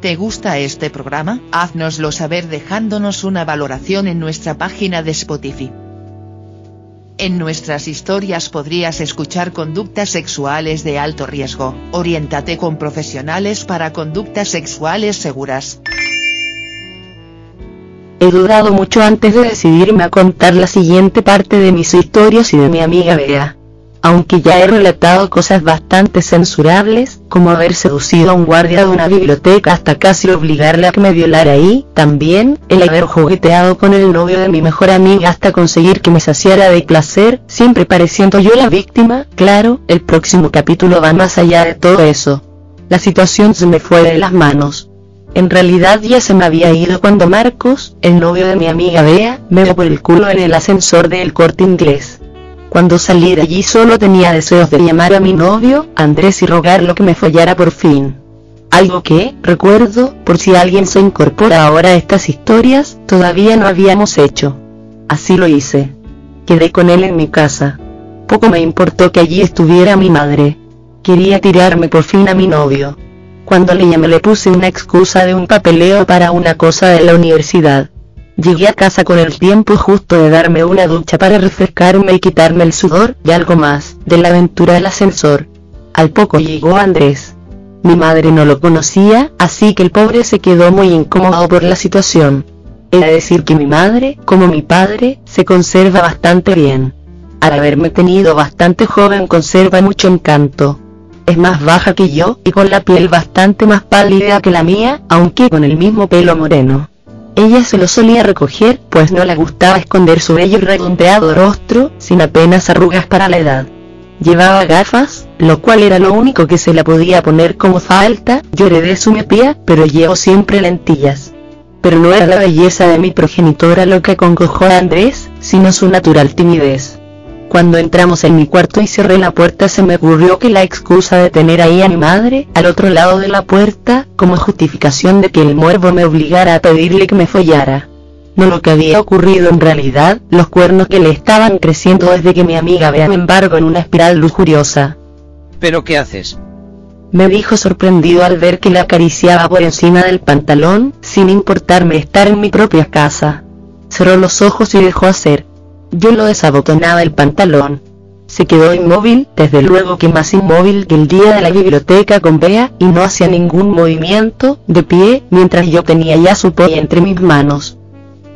¿Te gusta este programa? Haznoslo saber dejándonos una valoración en nuestra página de Spotify. En nuestras historias podrías escuchar conductas sexuales de alto riesgo, oriéntate con profesionales para conductas sexuales seguras. He dudado mucho antes de decidirme a contar la siguiente parte de mis historias y de mi amiga Bea aunque ya he relatado cosas bastante censurables, como haber seducido a un guardia de una biblioteca hasta casi obligarle a que me violara ahí, también, el haber jugueteado con el novio de mi mejor amiga hasta conseguir que me saciara de placer, siempre pareciendo yo la víctima, claro, el próximo capítulo va más allá de todo eso. La situación se me fue de las manos. En realidad ya se me había ido cuando Marcos, el novio de mi amiga Bea, me dio por el culo en el ascensor del corte inglés. Cuando salí de allí solo tenía deseos de llamar a mi novio, Andrés y rogarlo que me follara por fin. Algo que, recuerdo, por si alguien se incorpora ahora a estas historias, todavía no habíamos hecho. Así lo hice. Quedé con él en mi casa. Poco me importó que allí estuviera mi madre. Quería tirarme por fin a mi novio. Cuando le llamé le puse una excusa de un papeleo para una cosa de la universidad. Llegué a casa con el tiempo justo de darme una ducha para refrescarme y quitarme el sudor y algo más, de la aventura del ascensor. Al poco llegó Andrés. Mi madre no lo conocía, así que el pobre se quedó muy incómodo por la situación. Era decir que mi madre, como mi padre, se conserva bastante bien. Al haberme tenido bastante joven conserva mucho encanto. Es más baja que yo, y con la piel bastante más pálida que la mía, aunque con el mismo pelo moreno. Ella se lo solía recoger, pues no le gustaba esconder su bello y redondeado rostro, sin apenas arrugas para la edad. Llevaba gafas, lo cual era lo único que se la podía poner como falta, yo heredé su miopía, pero llevo siempre lentillas. Pero no era la belleza de mi progenitora lo que acongojó a Andrés, sino su natural timidez. Cuando entramos en mi cuarto y cerré la puerta se me ocurrió que la excusa de tener ahí a mi madre, al otro lado de la puerta, como justificación de que el muervo me obligara a pedirle que me follara. No lo que había ocurrido en realidad, los cuernos que le estaban creciendo desde que mi amiga vea me embargo en una espiral lujuriosa. ¿Pero qué haces? Me dijo sorprendido al ver que le acariciaba por encima del pantalón, sin importarme estar en mi propia casa. Cerró los ojos y dejó hacer. Yo lo desabotonaba el pantalón. Se quedó inmóvil, desde luego que más inmóvil que el día de la biblioteca con Bea, y no hacía ningún movimiento, de pie, mientras yo tenía ya su polla entre mis manos.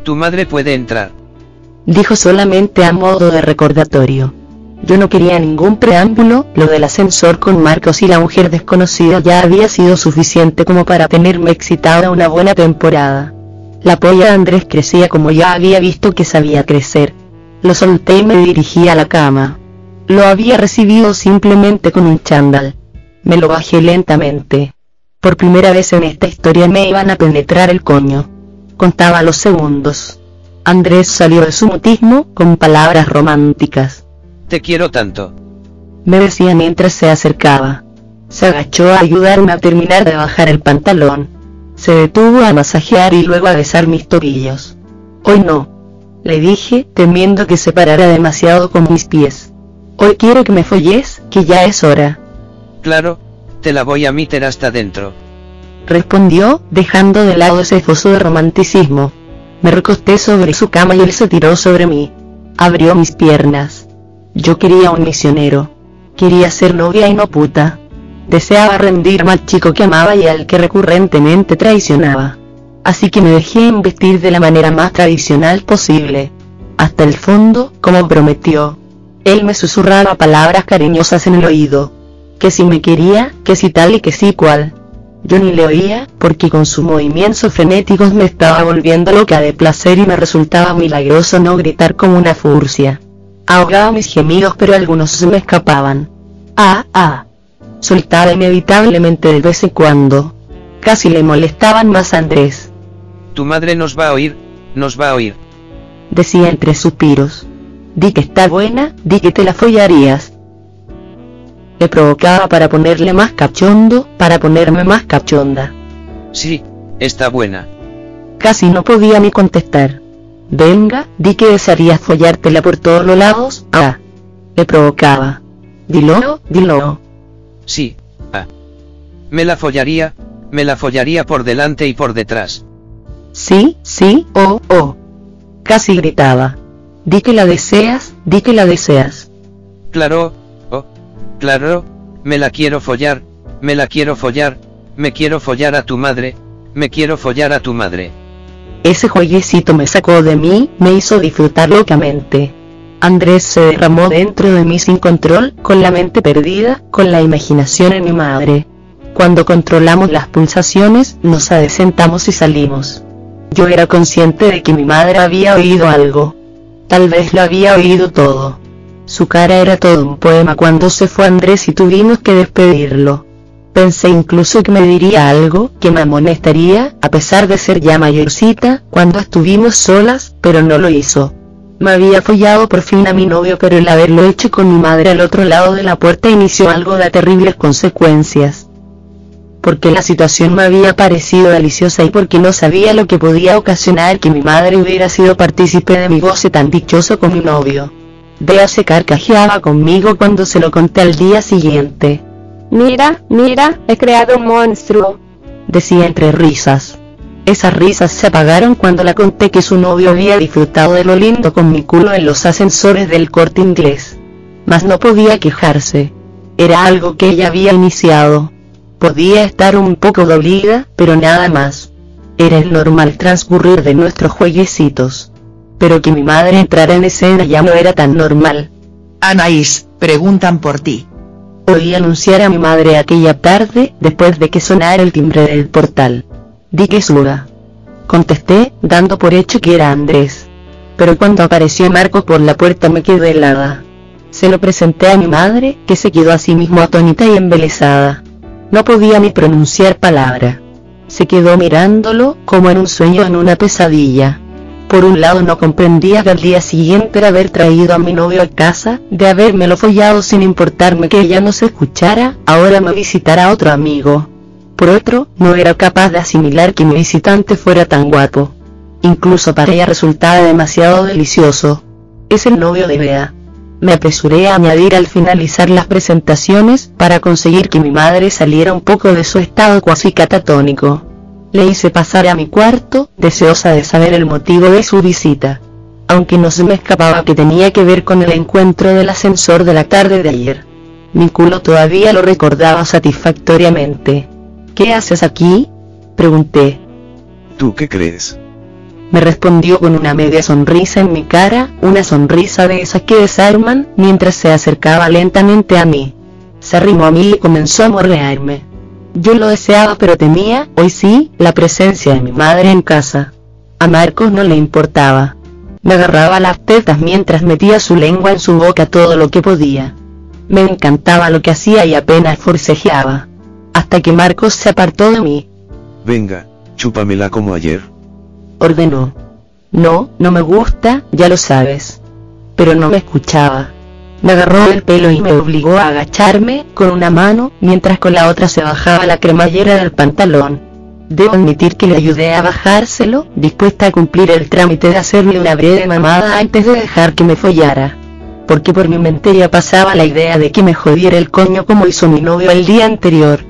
Tu madre puede entrar. Dijo solamente a modo de recordatorio. Yo no quería ningún preámbulo, lo del ascensor con Marcos y la mujer desconocida ya había sido suficiente como para tenerme excitada una buena temporada. La polla de Andrés crecía como ya había visto que sabía crecer, lo solté y me dirigí a la cama. Lo había recibido simplemente con un chándal. Me lo bajé lentamente. Por primera vez en esta historia me iban a penetrar el coño. Contaba los segundos. Andrés salió de su mutismo con palabras románticas. Te quiero tanto. Me decía mientras se acercaba. Se agachó a ayudarme a terminar de bajar el pantalón. Se detuvo a masajear y luego a besar mis tobillos. Hoy no, le dije, temiendo que se parara demasiado con mis pies. Hoy quiero que me folles, que ya es hora. Claro, te la voy a meter hasta dentro. Respondió, dejando de lado ese foso de romanticismo. Me recosté sobre su cama y él se tiró sobre mí. Abrió mis piernas. Yo quería un misionero. Quería ser novia y no puta. Deseaba rendirme al chico que amaba y al que recurrentemente traicionaba así que me dejé investir de la manera más tradicional posible. Hasta el fondo, como prometió. Él me susurraba palabras cariñosas en el oído. Que si me quería, que si tal y que si cual. Yo ni le oía, porque con sus movimientos frenéticos me estaba volviendo loca de placer y me resultaba milagroso no gritar como una furcia. Ahogaba mis gemidos pero algunos se me escapaban. Ah, ah. Soltaba inevitablemente de vez en cuando casi le molestaban más a Andrés. Tu madre nos va a oír, nos va a oír. Decía entre suspiros. Di que está buena, di que te la follarías. Le provocaba para ponerle más cachondo, para ponerme más cachonda. Sí, está buena. Casi no podía ni contestar. Venga, di que desearías follártela por todos los lados, ah. Le provocaba. Dilo, dilo. Sí, ah. Me la follaría, me la follaría por delante y por detrás. Sí, sí, oh, oh. Casi gritaba. Di que la deseas, di que la deseas. Claro, oh, claro, me la quiero follar, me la quiero follar, me quiero follar a tu madre, me quiero follar a tu madre. Ese jueguecito me sacó de mí, me hizo disfrutar locamente. Andrés se derramó dentro de mí sin control, con la mente perdida, con la imaginación en mi madre. Cuando controlamos las pulsaciones, nos adecentamos y salimos. Yo era consciente de que mi madre había oído algo. Tal vez lo había oído todo. Su cara era todo un poema cuando se fue Andrés y tuvimos que despedirlo. Pensé incluso que me diría algo, que me amonestaría, a pesar de ser ya mayorcita, cuando estuvimos solas, pero no lo hizo. Me había follado por fin a mi novio pero el haberlo hecho con mi madre al otro lado de la puerta inició algo de terribles consecuencias porque la situación me había parecido deliciosa y porque no sabía lo que podía ocasionar que mi madre hubiera sido partícipe de mi goce tan dichoso con mi novio. Bea se carcajeaba conmigo cuando se lo conté al día siguiente. Mira, mira, he creado un monstruo, decía entre risas. Esas risas se apagaron cuando la conté que su novio había disfrutado de lo lindo con mi culo en los ascensores del corte inglés. Mas no podía quejarse. Era algo que ella había iniciado. Podía estar un poco dolida, pero nada más. Era el normal transcurrir de nuestros jueguecitos. Pero que mi madre entrara en escena ya no era tan normal. Anaís, preguntan por ti. Oí anunciar a mi madre aquella tarde, después de que sonara el timbre del portal. Di que suda. Contesté, dando por hecho que era Andrés. Pero cuando apareció Marco por la puerta me quedé helada. Se lo presenté a mi madre, que se quedó así mismo atónita y embelesada. No podía ni pronunciar palabra. Se quedó mirándolo, como en un sueño en una pesadilla. Por un lado no comprendía que al día siguiente era haber traído a mi novio a casa, de habérmelo follado sin importarme que ella no se escuchara, ahora me visitara otro amigo. Por otro, no era capaz de asimilar que mi visitante fuera tan guapo. Incluso para ella resultaba demasiado delicioso. Es el novio de Bea. Me apresuré a añadir al finalizar las presentaciones, para conseguir que mi madre saliera un poco de su estado cuasi catatónico. Le hice pasar a mi cuarto, deseosa de saber el motivo de su visita. Aunque no se me escapaba que tenía que ver con el encuentro del ascensor de la tarde de ayer. Mi culo todavía lo recordaba satisfactoriamente. ¿Qué haces aquí? Pregunté. ¿Tú qué crees? Me respondió con una media sonrisa en mi cara, una sonrisa de esas que desarman, mientras se acercaba lentamente a mí. Se arrimó a mí y comenzó a morrearme. Yo lo deseaba pero temía, hoy sí, la presencia de mi madre en casa. A Marcos no le importaba. Me agarraba las tetas mientras metía su lengua en su boca todo lo que podía. Me encantaba lo que hacía y apenas forcejeaba. Hasta que Marcos se apartó de mí. Venga, chúpamela como ayer ordenó. No, no me gusta, ya lo sabes. Pero no me escuchaba. Me agarró el pelo y me obligó a agacharme con una mano, mientras con la otra se bajaba la cremallera del pantalón. Debo admitir que le ayudé a bajárselo, dispuesta a cumplir el trámite de hacerle una breve mamada antes de dejar que me follara. Porque por mi mente ya pasaba la idea de que me jodiera el coño como hizo mi novio el día anterior.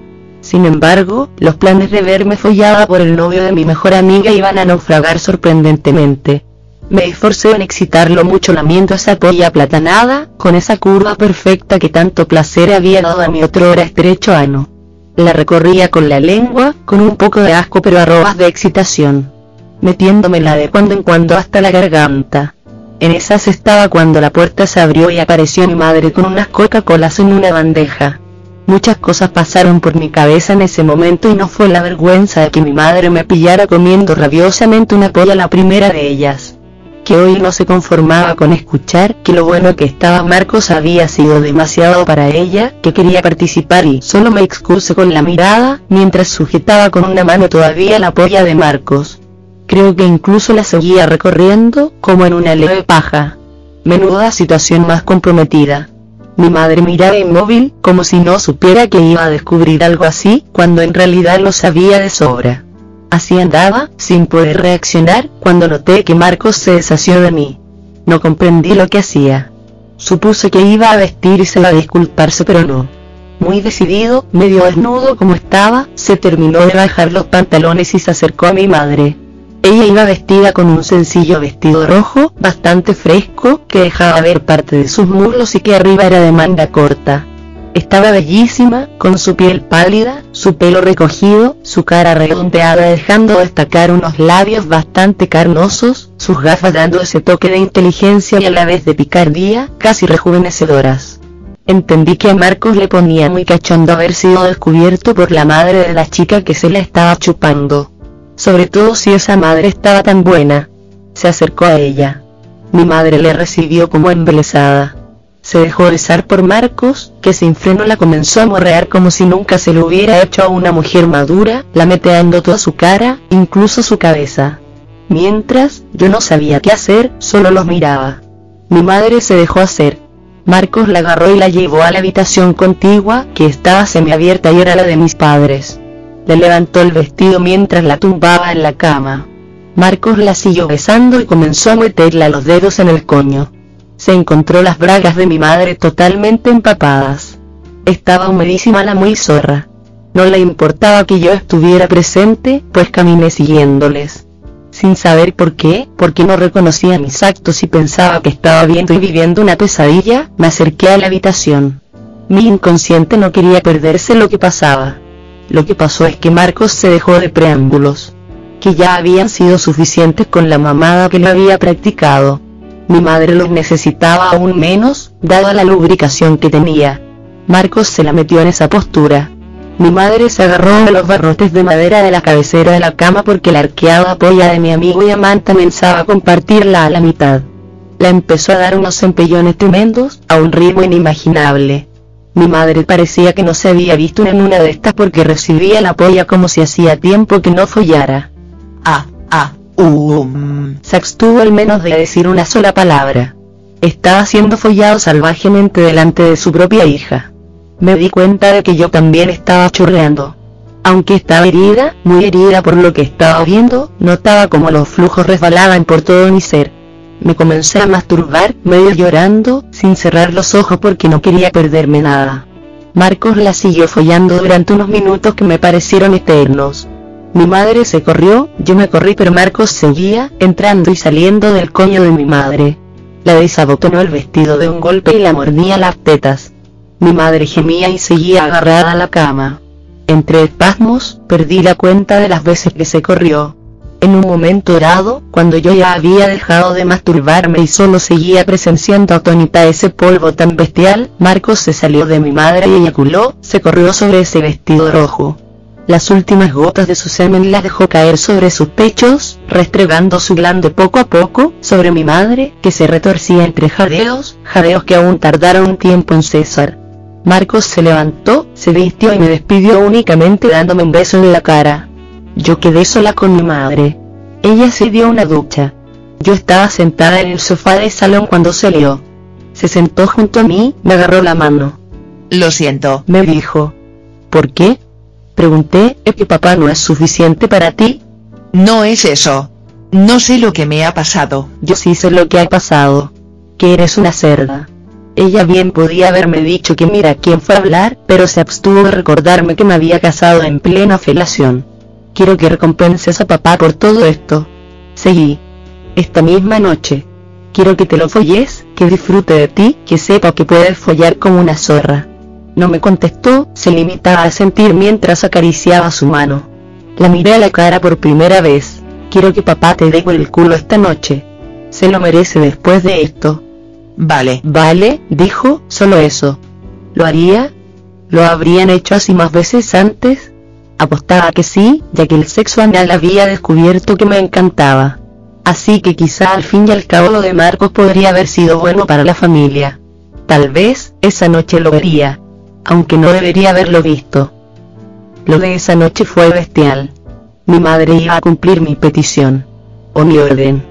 Sin embargo, los planes de verme follada por el novio de mi mejor amiga iban a naufragar sorprendentemente. Me esforcé en excitarlo mucho lamiendo esa polla aplatanada, con esa curva perfecta que tanto placer había dado a mi otro estrecho ano. La recorría con la lengua, con un poco de asco pero arrobas de excitación. Metiéndomela de cuando en cuando hasta la garganta. En esas estaba cuando la puerta se abrió y apareció mi madre con unas Coca-Colas en una bandeja. Muchas cosas pasaron por mi cabeza en ese momento y no fue la vergüenza de que mi madre me pillara comiendo rabiosamente una polla la primera de ellas. que hoy no se conformaba con escuchar que lo bueno que estaba Marcos había sido demasiado para ella, que quería participar y solo me excuse con la mirada, mientras sujetaba con una mano todavía la polla de Marcos. Creo que incluso la seguía recorriendo, como en una leve paja. Menuda situación más comprometida. Mi madre miraba inmóvil, como si no supiera que iba a descubrir algo así, cuando en realidad lo sabía de sobra. Así andaba, sin poder reaccionar, cuando noté que Marcos se deshació de mí. No comprendí lo que hacía. Supuse que iba a vestirse a disculparse pero no. Muy decidido, medio desnudo como estaba, se terminó de bajar los pantalones y se acercó a mi madre. Ella iba vestida con un sencillo vestido rojo, bastante fresco, que dejaba ver parte de sus muslos y que arriba era de manga corta. Estaba bellísima, con su piel pálida, su pelo recogido, su cara redondeada dejando destacar unos labios bastante carnosos, sus gafas dando ese toque de inteligencia y a la vez de picardía, casi rejuvenecedoras. Entendí que a Marcos le ponía muy cachondo haber sido descubierto por la madre de la chica que se la estaba chupando. Sobre todo si esa madre estaba tan buena. Se acercó a ella. Mi madre le recibió como embelesada se dejó besar por Marcos, que sin freno la comenzó a morrear como si nunca se lo hubiera hecho a una mujer madura, lameteando toda su cara, incluso su cabeza. Mientras, yo no sabía qué hacer, solo los miraba. Mi madre se dejó hacer. Marcos la agarró y la llevó a la habitación contigua, que estaba semiabierta y era la de mis padres. Le levantó el vestido mientras la tumbaba en la cama. Marcos la siguió besando y comenzó a meterle los dedos en el coño se encontró las bragas de mi madre totalmente empapadas. Estaba humedísima la muy zorra. No le importaba que yo estuviera presente, pues caminé siguiéndoles. Sin saber por qué, porque no reconocía mis actos y pensaba que estaba viendo y viviendo una pesadilla, me acerqué a la habitación. Mi inconsciente no quería perderse lo que pasaba. Lo que pasó es que Marcos se dejó de preámbulos, que ya habían sido suficientes con la mamada que le había practicado. Mi madre los necesitaba aún menos, dada la lubricación que tenía. Marcos se la metió en esa postura. Mi madre se agarró a los barrotes de madera de la cabecera de la cama porque la arqueada polla de mi amigo y amante pensaba compartirla a la mitad. La empezó a dar unos empellones tremendos, a un ritmo inimaginable. Mi madre parecía que no se había visto en una de estas porque recibía la polla como si hacía tiempo que no follara. Ah, ah, Um. Se abstuvo al menos de decir una sola palabra. Estaba siendo follado salvajemente delante de su propia hija. Me di cuenta de que yo también estaba churreando. Aunque estaba herida, muy herida por lo que estaba viendo, notaba como los flujos resbalaban por todo mi ser. Me comencé a masturbar, medio llorando, sin cerrar los ojos porque no quería perderme nada. Marcos la siguió follando durante unos minutos que me parecieron eternos. Mi madre se corrió, yo me corrí pero Marcos seguía, entrando y saliendo del coño de mi madre. La desabotonó el vestido de un golpe y la mordía las tetas. Mi madre gemía y seguía agarrada a la cama. Entre espasmos, perdí la cuenta de las veces que se corrió. En un momento dorado, cuando yo ya había dejado de masturbarme y solo seguía presenciando atónita ese polvo tan bestial, Marcos se salió de mi madre y eyaculó, se corrió sobre ese vestido rojo. Las últimas gotas de su semen las dejó caer sobre sus pechos, restregando su glande poco a poco, sobre mi madre, que se retorcía entre jadeos, jadeos que aún tardaron un tiempo en cesar. Marcos se levantó, se vistió y me despidió únicamente dándome un beso en la cara. Yo quedé sola con mi madre. Ella se dio una ducha. Yo estaba sentada en el sofá del salón cuando salió. Se sentó junto a mí, me agarró la mano. Lo siento, me dijo. ¿Por qué? Pregunté, ¿es que papá no es suficiente para ti? No es eso. No sé lo que me ha pasado. Yo sí sé lo que ha pasado. Que eres una cerda. Ella bien podía haberme dicho que mira quién fue a hablar, pero se abstuvo de recordarme que me había casado en plena felación. Quiero que recompenses a papá por todo esto. Seguí. Esta misma noche. Quiero que te lo folles, que disfrute de ti, que sepa que puedes follar como una zorra. No me contestó, se limitaba a sentir mientras acariciaba su mano. La miré a la cara por primera vez. Quiero que papá te dé por el culo esta noche. Se lo merece después de esto. Vale. Vale, dijo, solo eso. ¿Lo haría? ¿Lo habrían hecho así más veces antes? Apostaba que sí, ya que el sexo anal había descubierto que me encantaba. Así que quizá al fin y al cabo lo de Marcos podría haber sido bueno para la familia. Tal vez, esa noche lo vería. Aunque no debería haberlo visto. Lo de esa noche fue bestial. Mi madre iba a cumplir mi petición. O mi orden.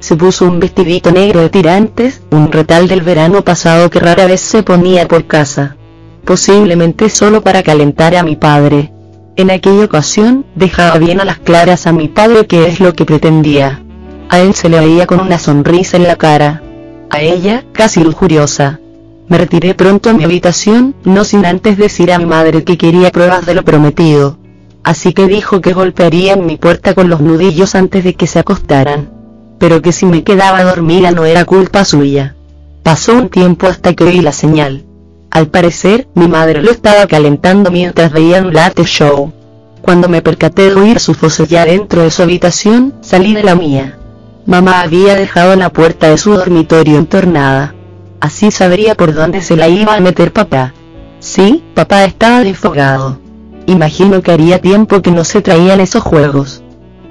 Se puso un vestidito negro de tirantes, un retal del verano pasado que rara vez se ponía por casa. Posiblemente solo para calentar a mi padre. En aquella ocasión, dejaba bien a las claras a mi padre que es lo que pretendía. A él se le veía con una sonrisa en la cara. A ella, casi lujuriosa. Me retiré pronto a mi habitación, no sin antes decir a mi madre que quería pruebas de lo prometido. Así que dijo que golpearía en mi puerta con los nudillos antes de que se acostaran. Pero que si me quedaba dormida no era culpa suya. Pasó un tiempo hasta que oí la señal. Al parecer, mi madre lo estaba calentando mientras veía un late show. Cuando me percaté de oír su voces ya dentro de su habitación, salí de la mía. Mamá había dejado la puerta de su dormitorio entornada. Así sabría por dónde se la iba a meter papá. Sí, papá estaba desfogado. Imagino que haría tiempo que no se traían esos juegos.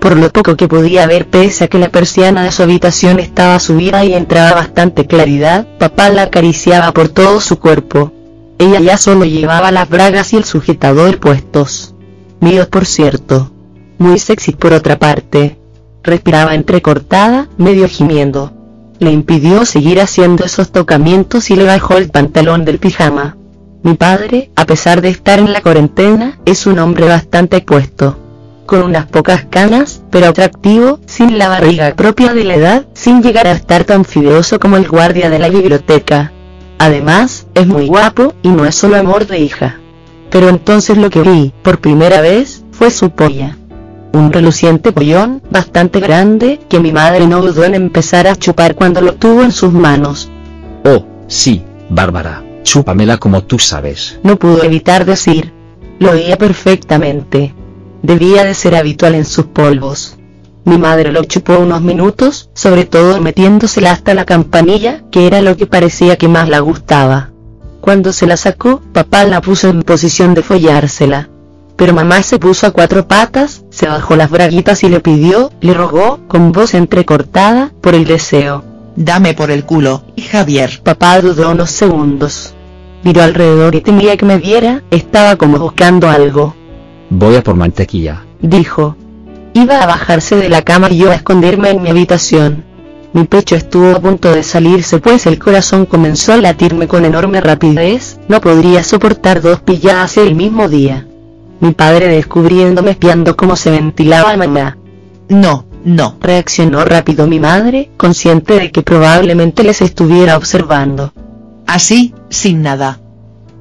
Por lo poco que podía ver pese a que la persiana de su habitación estaba subida y entraba bastante claridad, papá la acariciaba por todo su cuerpo. Ella ya solo llevaba las bragas y el sujetador puestos. Míos por cierto. Muy sexy por otra parte. Respiraba entrecortada, medio gimiendo. Le impidió seguir haciendo esos tocamientos y le bajó el pantalón del pijama. Mi padre, a pesar de estar en la cuarentena, es un hombre bastante puesto. Con unas pocas canas, pero atractivo, sin la barriga propia de la edad, sin llegar a estar tan fideoso como el guardia de la biblioteca. Además, es muy guapo, y no es solo amor de hija. Pero entonces lo que vi, por primera vez, fue su polla. Un reluciente pollón, bastante grande, que mi madre no dudó en empezar a chupar cuando lo tuvo en sus manos. Oh, sí, Bárbara. Chúpamela como tú sabes. No pudo evitar decir. Lo oía perfectamente. Debía de ser habitual en sus polvos. Mi madre lo chupó unos minutos, sobre todo metiéndosela hasta la campanilla, que era lo que parecía que más la gustaba. Cuando se la sacó, papá la puso en posición de follársela. Pero mamá se puso a cuatro patas, se bajó las braguitas y le pidió, le rogó, con voz entrecortada, por el deseo. Dame por el culo, y Javier. Papá dudó unos segundos. Miró alrededor y temía que me viera, estaba como buscando algo. Voy a por mantequilla. Dijo. Iba a bajarse de la cama y yo a esconderme en mi habitación. Mi pecho estuvo a punto de salirse pues el corazón comenzó a latirme con enorme rapidez, no podría soportar dos pilladas el mismo día. Mi padre descubriéndome espiando cómo se ventilaba a mamá. No, no. Reaccionó rápido mi madre, consciente de que probablemente les estuviera observando. Así, sin nada.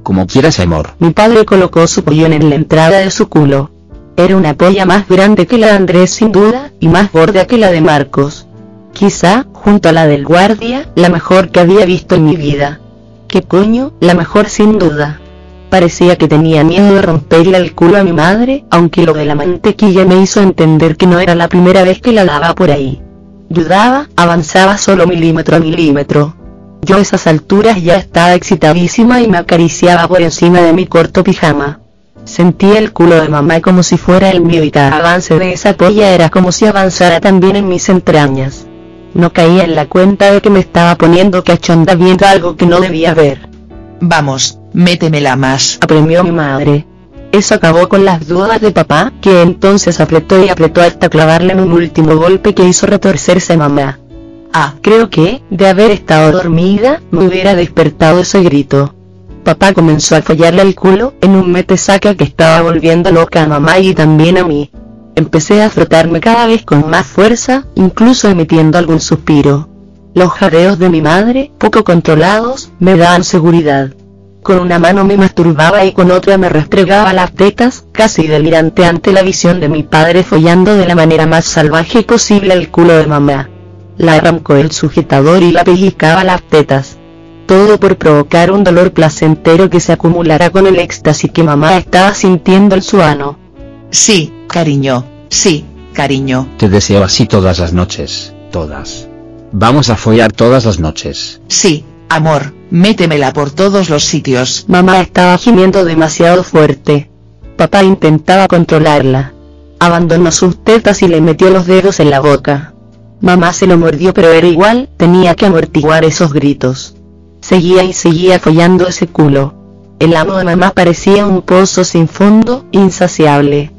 Como quieras, amor. Mi padre colocó su pollón en la entrada de su culo. Era una polla más grande que la de Andrés sin duda, y más gorda que la de Marcos. Quizá, junto a la del guardia, la mejor que había visto en mi vida. ¿Qué coño? La mejor sin duda. Parecía que tenía miedo de romperle el culo a mi madre, aunque lo de la mantequilla me hizo entender que no era la primera vez que la daba por ahí. Dudaba, avanzaba solo milímetro a milímetro. Yo a esas alturas ya estaba excitadísima y me acariciaba por encima de mi corto pijama. Sentía el culo de mamá como si fuera el mío y cada avance de esa polla era como si avanzara también en mis entrañas. No caía en la cuenta de que me estaba poniendo cachonda viendo algo que no debía ver. Vamos, métemela más. Apremió mi madre. Eso acabó con las dudas de papá, que entonces apretó y apretó hasta clavarle en un último golpe que hizo retorcerse mamá. Ah, creo que, de haber estado dormida, me hubiera despertado ese grito. Papá comenzó a follarle el culo, en un mete saca que estaba volviendo loca a mamá y también a mí. Empecé a frotarme cada vez con más fuerza, incluso emitiendo algún suspiro. Los jadeos de mi madre, poco controlados, me daban seguridad. Con una mano me masturbaba y con otra me restregaba las tetas, casi delirante ante la visión de mi padre follando de la manera más salvaje posible el culo de mamá. La arrancó el sujetador y la pellizcaba las tetas. Todo por provocar un dolor placentero que se acumulará con el éxtasis que mamá estaba sintiendo en su ano. Sí, cariño, sí, cariño. Te deseo así todas las noches, todas. Vamos a follar todas las noches. Sí, amor, métemela por todos los sitios. Mamá estaba gimiendo demasiado fuerte. Papá intentaba controlarla. Abandonó sus tetas y le metió los dedos en la boca. Mamá se lo mordió pero era igual, tenía que amortiguar esos gritos. Seguía y seguía follando ese culo. El amo de mamá parecía un pozo sin fondo, insaciable.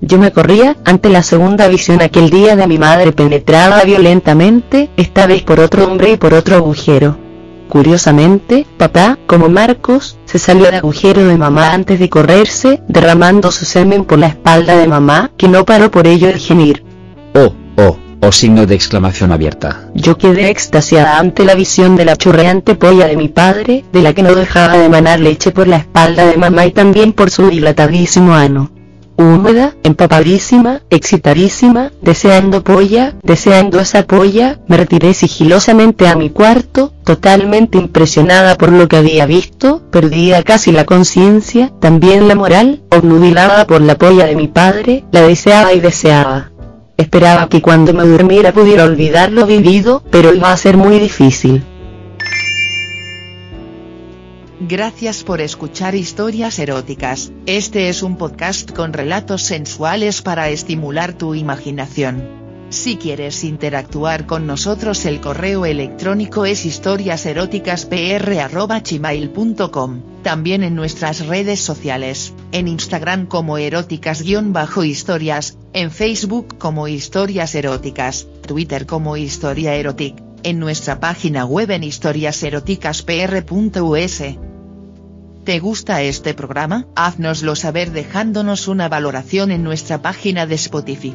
Yo me corría ante la segunda visión aquel día de mi madre penetrada violentamente, esta vez por otro hombre y por otro agujero. Curiosamente, papá, como Marcos, se salió del agujero de mamá antes de correrse, derramando su semen por la espalda de mamá, que no paró por ello de gemir. Oh, oh, oh signo de exclamación abierta. Yo quedé extasiada ante la visión de la churreante polla de mi padre, de la que no dejaba de emanar leche por la espalda de mamá y también por su dilatadísimo ano húmeda, empapadísima, excitadísima, deseando polla, deseando esa polla, me retiré sigilosamente a mi cuarto, totalmente impresionada por lo que había visto, perdía casi la conciencia, también la moral, obnubilada por la polla de mi padre, la deseaba y deseaba. Esperaba que cuando me durmiera pudiera olvidar lo vivido, pero iba a ser muy difícil. Gracias por escuchar historias eróticas. Este es un podcast con relatos sensuales para estimular tu imaginación. Si quieres interactuar con nosotros el correo electrónico es historiaseroticaspr.gmail.com, también en nuestras redes sociales, en Instagram como eróticas-historias, en Facebook como historias eróticas, Twitter como historia erotic, en nuestra página web en historiaseroticaspr.us. ¿Te gusta este programa? Haznoslo saber dejándonos una valoración en nuestra página de Spotify.